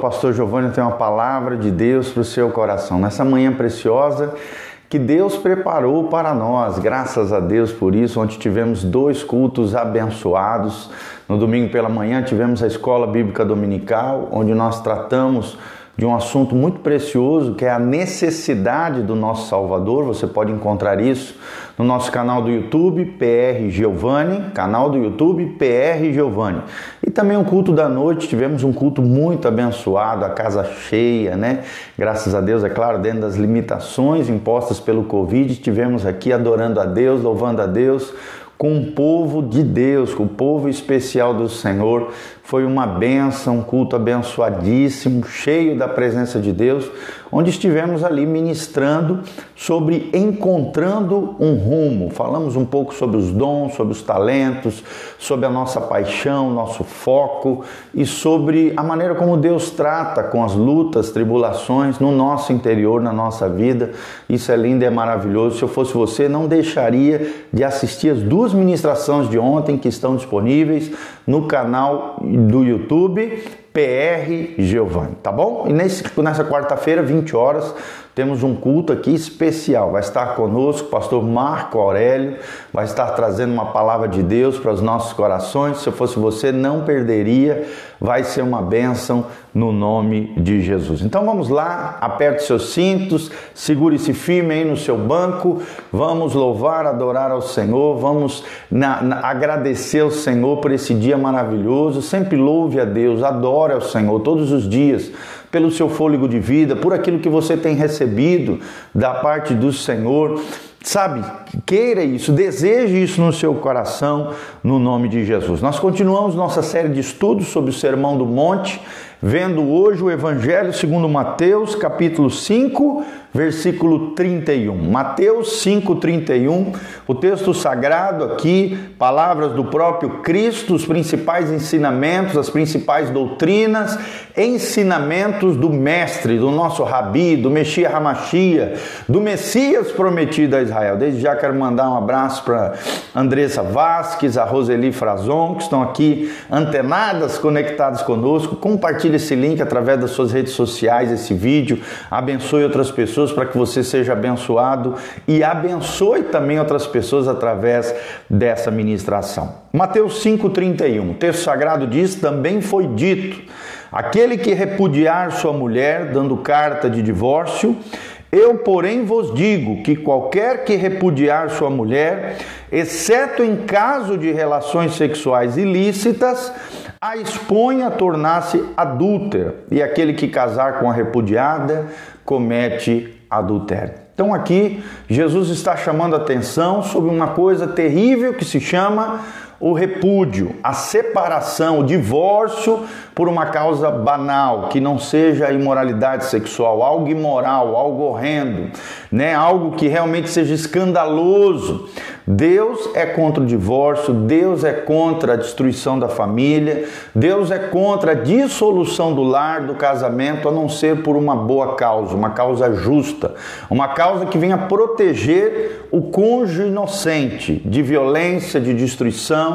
pastor Giovanni, tem uma palavra de Deus para o seu coração. Nessa manhã preciosa que Deus preparou para nós, graças a Deus por isso, onde tivemos dois cultos abençoados. No domingo pela manhã tivemos a escola bíblica dominical, onde nós tratamos de um assunto muito precioso que é a necessidade do nosso Salvador. Você pode encontrar isso no nosso canal do YouTube, PR Giovanni, canal do YouTube PR Giovanni. E também um culto da noite, tivemos um culto muito abençoado, a casa cheia, né? Graças a Deus, é claro, dentro das limitações impostas pelo Covid, estivemos aqui adorando a Deus, louvando a Deus com o povo de Deus, com o povo especial do Senhor. Foi uma benção, um culto abençoadíssimo, cheio da presença de Deus, onde estivemos ali ministrando sobre encontrando um rumo. Falamos um pouco sobre os dons, sobre os talentos, sobre a nossa paixão, nosso foco e sobre a maneira como Deus trata com as lutas, tribulações no nosso interior, na nossa vida. Isso é lindo é maravilhoso. Se eu fosse você, não deixaria de assistir as duas ministrações de ontem que estão disponíveis no canal do YouTube PR Giovanni, tá bom? E nesse, nessa quarta-feira, 20 horas, temos um culto aqui especial. Vai estar conosco o pastor Marco Aurélio, vai estar trazendo uma palavra de Deus para os nossos corações. Se eu fosse você, não perderia. Vai ser uma bênção no nome de Jesus. Então vamos lá, aperte seus cintos, segure-se firme aí no seu banco. Vamos louvar, adorar ao Senhor. Vamos na, na, agradecer ao Senhor por esse dia maravilhoso. Sempre louve a Deus, adore ao Senhor todos os dias pelo seu fôlego de vida, por aquilo que você tem recebido da parte do Senhor. Sabe, queira isso, deseje isso no seu coração, no nome de Jesus. Nós continuamos nossa série de estudos sobre o Sermão do Monte, vendo hoje o Evangelho segundo Mateus, capítulo 5, versículo 31. Mateus 5:31, o texto sagrado aqui, palavras do próprio Cristo, os principais ensinamentos, as principais doutrinas, ensinamentos do mestre, do nosso rabi, do Messias Hamashia, do Messias prometido a Israel. Desde já quero mandar um abraço para Andressa Vasques, a Roseli Frazon, que estão aqui antenadas, conectadas conosco. Compartilhe esse link através das suas redes sociais, esse vídeo. Abençoe outras pessoas pessoas para que você seja abençoado e abençoe também outras pessoas através dessa ministração. Mateus 5,31, o texto sagrado diz: também foi dito, aquele que repudiar sua mulher, dando carta de divórcio, eu, porém, vos digo que qualquer que repudiar sua mulher, exceto em caso de relações sexuais ilícitas, a expõe a tornar-se adúltera, e aquele que casar com a repudiada comete adultério. Então aqui Jesus está chamando atenção sobre uma coisa terrível que se chama o repúdio, a separação, o divórcio por uma causa banal, que não seja a imoralidade sexual, algo imoral, algo horrendo, né? algo que realmente seja escandaloso. Deus é contra o divórcio, Deus é contra a destruição da família, Deus é contra a dissolução do lar, do casamento, a não ser por uma boa causa, uma causa justa, uma causa que venha proteger o cônjuge inocente de violência, de destruição,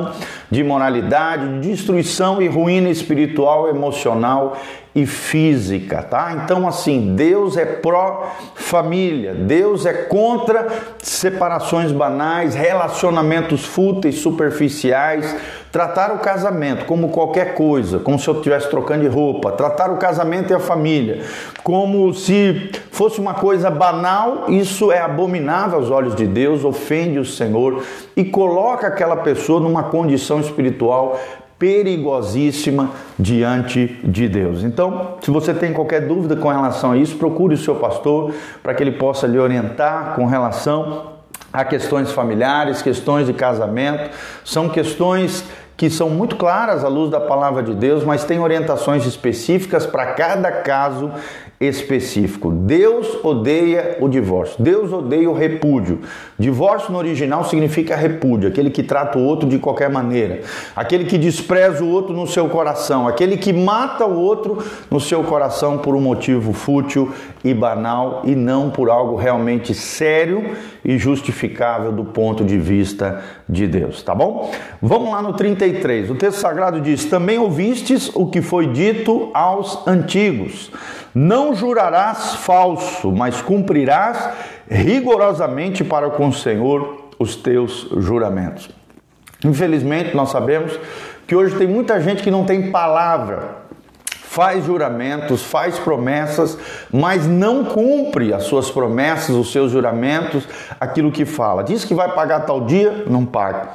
de imoralidade, de destruição e ruína espiritual, emocional e física, tá? Então, assim, Deus é pró-família, Deus é contra separações banais, relacionamentos fúteis, superficiais. Tratar o casamento como qualquer coisa, como se eu estivesse trocando de roupa. Tratar o casamento e a família como se fosse uma coisa banal, isso é abominável aos olhos de Deus, ofende o Senhor e coloca aquela pessoa numa condição espiritual perigosíssima diante de Deus. Então, se você tem qualquer dúvida com relação a isso, procure o seu pastor para que ele possa lhe orientar com relação a questões familiares, questões de casamento, são questões que são muito claras à luz da palavra de Deus, mas tem orientações específicas para cada caso específico. Deus odeia o divórcio. Deus odeia o repúdio. Divórcio no original significa repúdio, aquele que trata o outro de qualquer maneira, aquele que despreza o outro no seu coração, aquele que mata o outro no seu coração por um motivo fútil e banal e não por algo realmente sério e justificável do ponto de vista de Deus, tá bom? Vamos lá no 31 33. O texto sagrado diz: Também ouvistes o que foi dito aos antigos: Não jurarás falso, mas cumprirás rigorosamente para com o Senhor os teus juramentos. Infelizmente, nós sabemos que hoje tem muita gente que não tem palavra faz juramentos, faz promessas, mas não cumpre as suas promessas, os seus juramentos, aquilo que fala. Diz que vai pagar tal dia, não paga.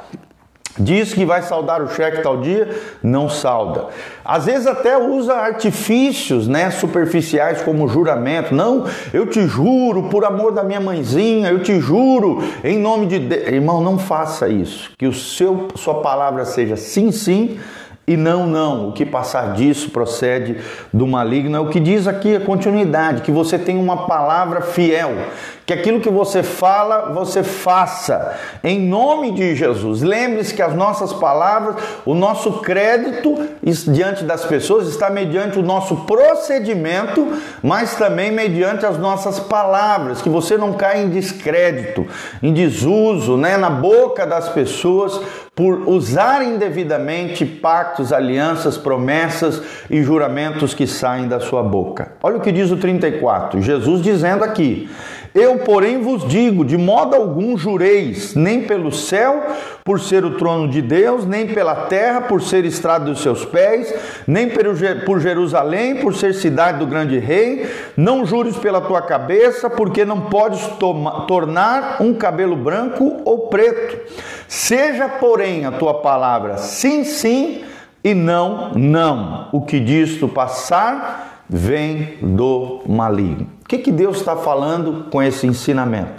Diz que vai saldar o cheque tal dia, não salda. Às vezes até usa artifícios, né, superficiais como juramento. Não, eu te juro por amor da minha mãezinha, eu te juro em nome de Deus. Irmão, não faça isso. Que o seu sua palavra seja sim, sim e não, não. O que passar disso procede do maligno. É o que diz aqui a continuidade, que você tem uma palavra fiel, que aquilo que você fala, você faça. Em nome de Jesus. Lembre-se que as nossas palavras, o nosso crédito diante das pessoas está mediante o nosso procedimento, mas também mediante as nossas palavras, que você não caia em descrédito, em desuso, né, na boca das pessoas por usar indevidamente pactos, alianças, promessas e juramentos que saem da sua boca. Olha o que diz o 34, Jesus dizendo aqui: Eu, porém, vos digo: de modo algum jureis, nem pelo céu, por ser o trono de Deus, nem pela terra, por ser estrada dos seus pés, nem por Jerusalém, por ser cidade do grande rei. Não jures pela tua cabeça, porque não podes tornar um cabelo branco ou preto. Seja, porém, a tua palavra sim, sim e não, não. O que disto passar vem do maligno. Que, que Deus está falando com esse ensinamento?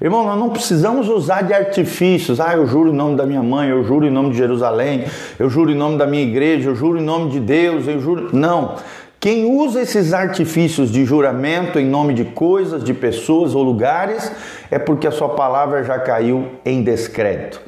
Irmão, nós não precisamos usar de artifícios. Ah, eu juro em nome da minha mãe, eu juro em nome de Jerusalém, eu juro em nome da minha igreja, eu juro em nome de Deus, eu juro. Não. Quem usa esses artifícios de juramento em nome de coisas, de pessoas ou lugares, é porque a sua palavra já caiu em descrédito.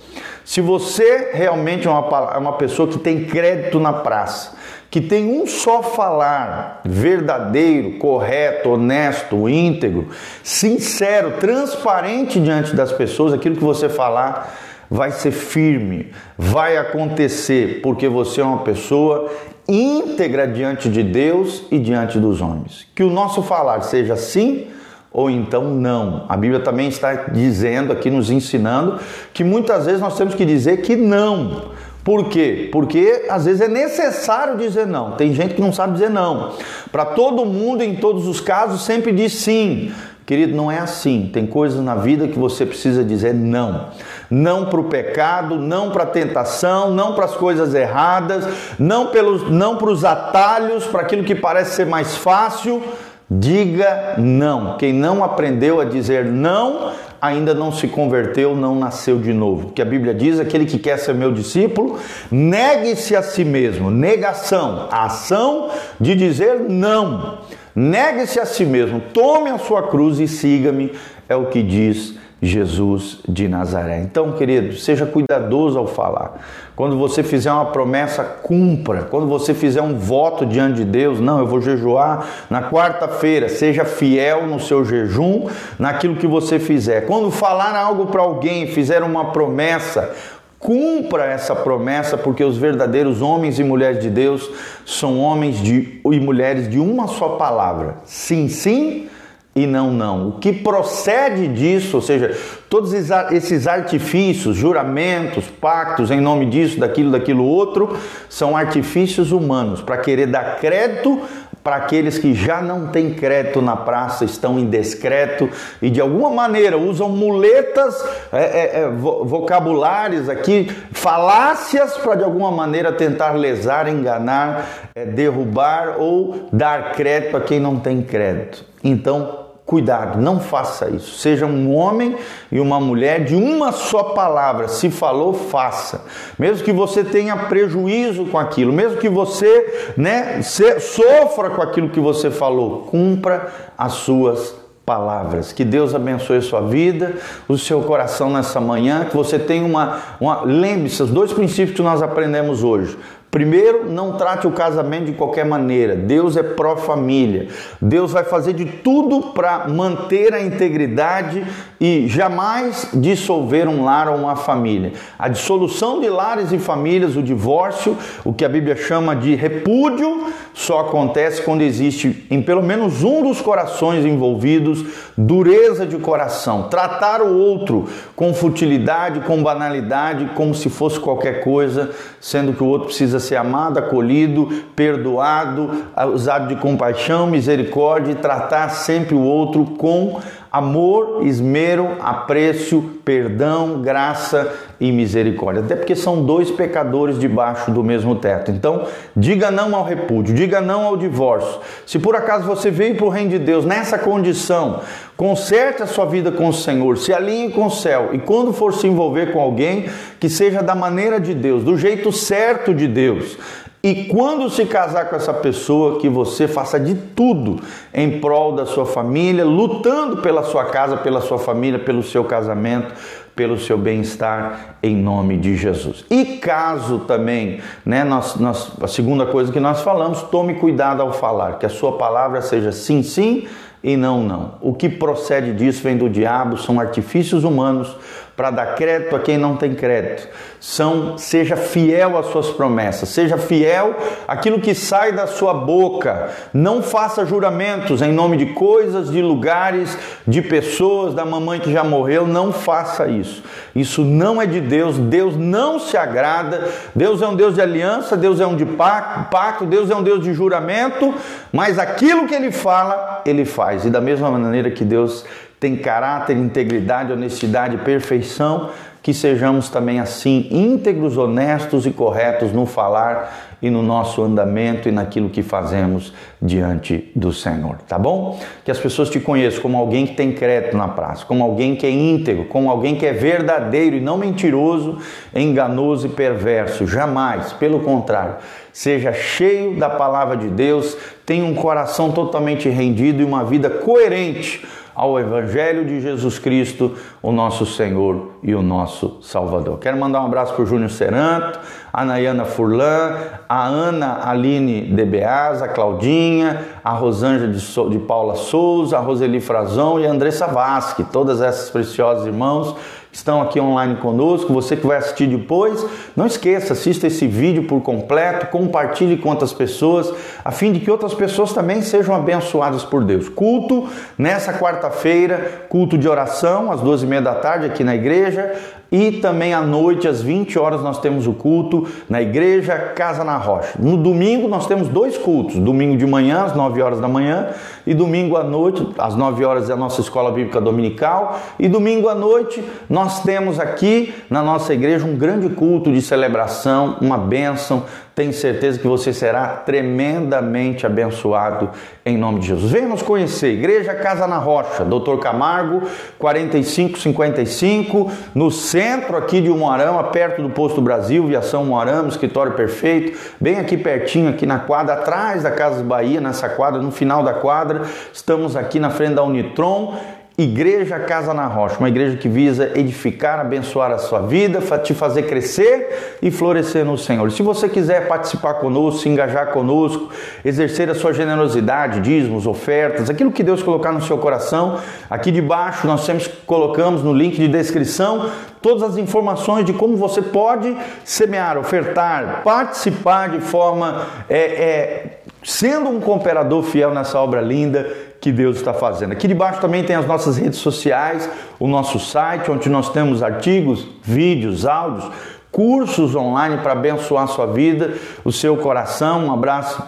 Se você realmente é uma, é uma pessoa que tem crédito na praça, que tem um só falar verdadeiro, correto, honesto, íntegro, sincero, transparente diante das pessoas, aquilo que você falar vai ser firme, vai acontecer, porque você é uma pessoa íntegra diante de Deus e diante dos homens. Que o nosso falar seja sim ou então não. A Bíblia também está dizendo aqui, nos ensinando, que muitas vezes nós temos que dizer que não. Por quê? Porque às vezes é necessário dizer não. Tem gente que não sabe dizer não. Para todo mundo, em todos os casos, sempre diz sim. Querido, não é assim. Tem coisas na vida que você precisa dizer não. Não para o pecado, não para a tentação, não para as coisas erradas, não, não para os atalhos, para aquilo que parece ser mais fácil. Diga não. Quem não aprendeu a dizer não, ainda não se converteu, não nasceu de novo. Que a Bíblia diz: aquele que quer ser meu discípulo, negue-se a si mesmo. Negação, a ação de dizer não. Negue-se a si mesmo, tome a sua cruz e siga-me, é o que diz Jesus de Nazaré. Então, querido, seja cuidadoso ao falar. Quando você fizer uma promessa, cumpra. Quando você fizer um voto diante de Deus, não, eu vou jejuar na quarta-feira, seja fiel no seu jejum, naquilo que você fizer. Quando falar algo para alguém, fizer uma promessa, cumpra essa promessa, porque os verdadeiros homens e mulheres de Deus são homens de, e mulheres de uma só palavra. Sim, sim e não, não. O que procede disso, ou seja, todos esses artifícios, juramentos, pactos em nome disso, daquilo, daquilo outro, são artifícios humanos para querer dar crédito para aqueles que já não têm crédito na praça, estão em descreto e de alguma maneira usam muletas, é, é, é, vocabulários aqui, falácias para de alguma maneira tentar lesar, enganar, é, derrubar ou dar crédito a quem não tem crédito. Então, Cuidado, não faça isso. Seja um homem e uma mulher de uma só palavra. Se falou, faça. Mesmo que você tenha prejuízo com aquilo, mesmo que você né, sofra com aquilo que você falou, cumpra as suas palavras. Que Deus abençoe a sua vida, o seu coração nessa manhã, que você tenha uma. uma... Lembre-se, os dois princípios que nós aprendemos hoje Primeiro, não trate o casamento de qualquer maneira. Deus é pró-família. Deus vai fazer de tudo para manter a integridade e jamais dissolver um lar ou uma família. A dissolução de lares e famílias, o divórcio, o que a Bíblia chama de repúdio, só acontece quando existe em pelo menos um dos corações envolvidos dureza de coração, tratar o outro com futilidade, com banalidade, como se fosse qualquer coisa, sendo que o outro precisa ser amado, acolhido, perdoado, usado de compaixão, misericórdia e tratar sempre o outro com amor, esmero, apreço, perdão, graça e misericórdia. Até porque são dois pecadores debaixo do mesmo teto. Então, diga não ao repúdio, diga não ao divórcio. Se por acaso você veio para o reino de Deus nessa condição, conserte a sua vida com o Senhor, se alinhe com o céu e quando for se envolver com alguém, que seja da maneira de Deus, do jeito certo de Deus. E quando se casar com essa pessoa, que você faça de tudo em prol da sua família, lutando pela sua casa, pela sua família, pelo seu casamento, pelo seu bem-estar, em nome de Jesus. E caso também, né, nós, nós, a segunda coisa que nós falamos, tome cuidado ao falar, que a sua palavra seja sim, sim e não, não. O que procede disso vem do diabo, são artifícios humanos para dar crédito a quem não tem crédito. São, seja fiel às suas promessas, seja fiel àquilo que sai da sua boca. Não faça juramentos em nome de coisas, de lugares, de pessoas, da mamãe que já morreu. Não faça isso. Isso não é de Deus. Deus não se agrada. Deus é um Deus de aliança, Deus é um de pacto, Deus é um Deus de juramento. Mas aquilo que ele fala, ele faz. E da mesma maneira que Deus tem caráter, integridade, honestidade, perfeição, que sejamos também assim íntegros, honestos e corretos no falar e no nosso andamento e naquilo que fazemos diante do Senhor, tá bom? Que as pessoas te conheçam como alguém que tem crédito na praça, como alguém que é íntegro, como alguém que é verdadeiro e não mentiroso, enganoso e perverso, jamais, pelo contrário, seja cheio da palavra de Deus, tenha um coração totalmente rendido e uma vida coerente ao Evangelho de Jesus Cristo, o nosso Senhor e o nosso Salvador. Quero mandar um abraço para o Júnior Seranto, a Nayana Furlan, a Ana Aline de Beaz, a Claudinha, a Rosângela de, so de Paula Souza, a Roseli Frazão e a Andressa Vasque, todas essas preciosas irmãos estão aqui online conosco, você que vai assistir depois, não esqueça, assista esse vídeo por completo, compartilhe com outras pessoas, a fim de que outras pessoas também sejam abençoadas por Deus. Culto nessa quarta-feira, culto de oração, às duas e meia da tarde aqui na igreja, e também à noite, às 20 horas, nós temos o culto na igreja Casa na Rocha. No domingo, nós temos dois cultos: domingo de manhã, às 9 horas da manhã, e domingo à noite, às 9 horas, é a nossa escola bíblica dominical. E domingo à noite, nós temos aqui na nossa igreja um grande culto de celebração, uma bênção tenho certeza que você será tremendamente abençoado em nome de Jesus. Venha nos conhecer, Igreja Casa na Rocha, Doutor Camargo, 4555, no centro aqui de Umuarama, perto do Posto Brasil, Viação Umuarama, escritório perfeito, bem aqui pertinho, aqui na quadra, atrás da Casa Bahia, nessa quadra, no final da quadra. Estamos aqui na frente da Unitron Igreja Casa na Rocha, uma igreja que visa edificar, abençoar a sua vida, te fazer crescer e florescer no Senhor. Se você quiser participar conosco, se engajar conosco, exercer a sua generosidade, dízimos, ofertas, aquilo que Deus colocar no seu coração, aqui debaixo nós sempre colocamos no link de descrição todas as informações de como você pode semear, ofertar, participar de forma é, é, sendo um cooperador fiel nessa obra linda que Deus está fazendo. Aqui debaixo também tem as nossas redes sociais, o nosso site, onde nós temos artigos, vídeos, áudios, cursos online para abençoar a sua vida, o seu coração. Um abraço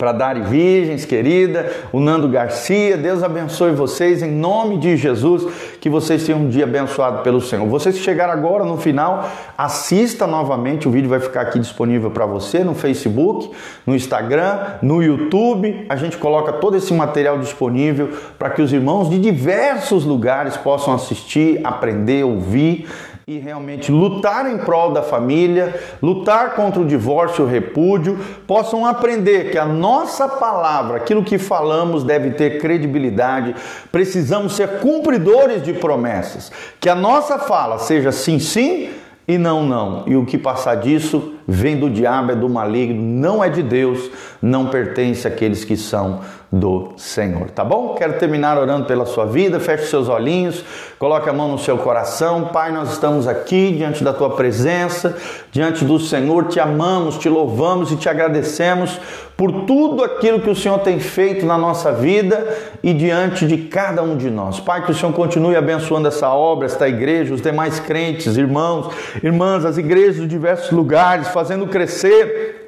para Dari Virgens, querida, o Nando Garcia. Deus abençoe vocês em nome de Jesus, que vocês tenham um dia abençoado pelo Senhor. Vocês que chegaram agora no final, assista novamente, o vídeo vai ficar aqui disponível para você no Facebook, no Instagram, no YouTube. A gente coloca todo esse material disponível para que os irmãos de diversos lugares possam assistir, aprender, ouvir e realmente lutar em prol da família, lutar contra o divórcio o repúdio, possam aprender que a nossa palavra, aquilo que falamos, deve ter credibilidade. Precisamos ser cumpridores de promessas. Que a nossa fala seja sim, sim e não, não. E o que passar disso vem do diabo, é do maligno, não é de Deus, não pertence àqueles que são do Senhor, tá bom? Quero terminar orando pela sua vida, feche seus olhinhos, coloque a mão no seu coração. Pai, nós estamos aqui diante da tua presença, diante do Senhor, te amamos, te louvamos e te agradecemos por tudo aquilo que o Senhor tem feito na nossa vida e diante de cada um de nós. Pai, que o Senhor continue abençoando essa obra, esta igreja, os demais crentes, irmãos, irmãs, as igrejas de diversos lugares, fazendo crescer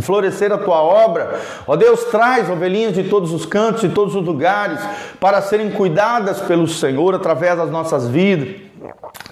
florescer a tua obra. Ó Deus, traz ovelhinhas de todos os cantos, de todos os lugares, para serem cuidadas pelo Senhor através das nossas vidas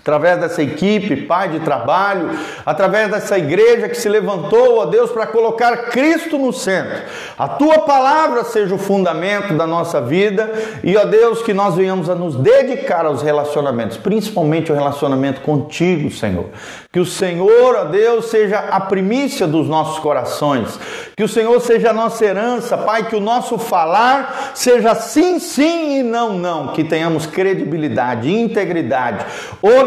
através dessa equipe, Pai, de trabalho, através dessa igreja que se levantou, ó Deus, para colocar Cristo no centro. A tua palavra seja o fundamento da nossa vida e, ó Deus, que nós venhamos a nos dedicar aos relacionamentos, principalmente o relacionamento contigo, Senhor. Que o Senhor, ó Deus, seja a primícia dos nossos corações, que o Senhor seja a nossa herança, Pai, que o nosso falar seja sim, sim e não, não, que tenhamos credibilidade, integridade,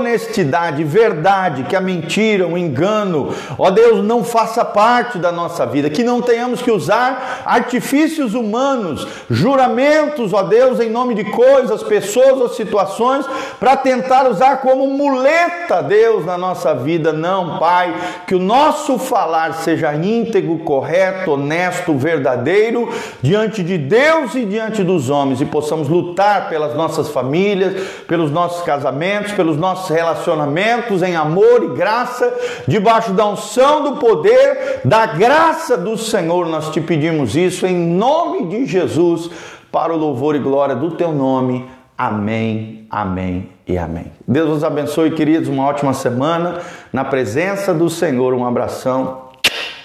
honestidade, verdade, que a mentira, o engano, ó Deus, não faça parte da nossa vida, que não tenhamos que usar artifícios humanos, juramentos, ó Deus, em nome de coisas, pessoas ou situações, para tentar usar como muleta, Deus, na nossa vida. Não, Pai, que o nosso falar seja íntegro, correto, honesto, verdadeiro, diante de Deus e diante dos homens, e possamos lutar pelas nossas famílias, pelos nossos casamentos, pelos nossos relacionamentos em amor e graça, debaixo da unção do poder, da graça do Senhor. Nós te pedimos isso em nome de Jesus, para o louvor e glória do teu nome. Amém, amém e amém. Deus os abençoe, queridos. Uma ótima semana na presença do Senhor. Um abração.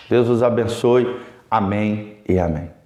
Deus os abençoe. Amém e amém.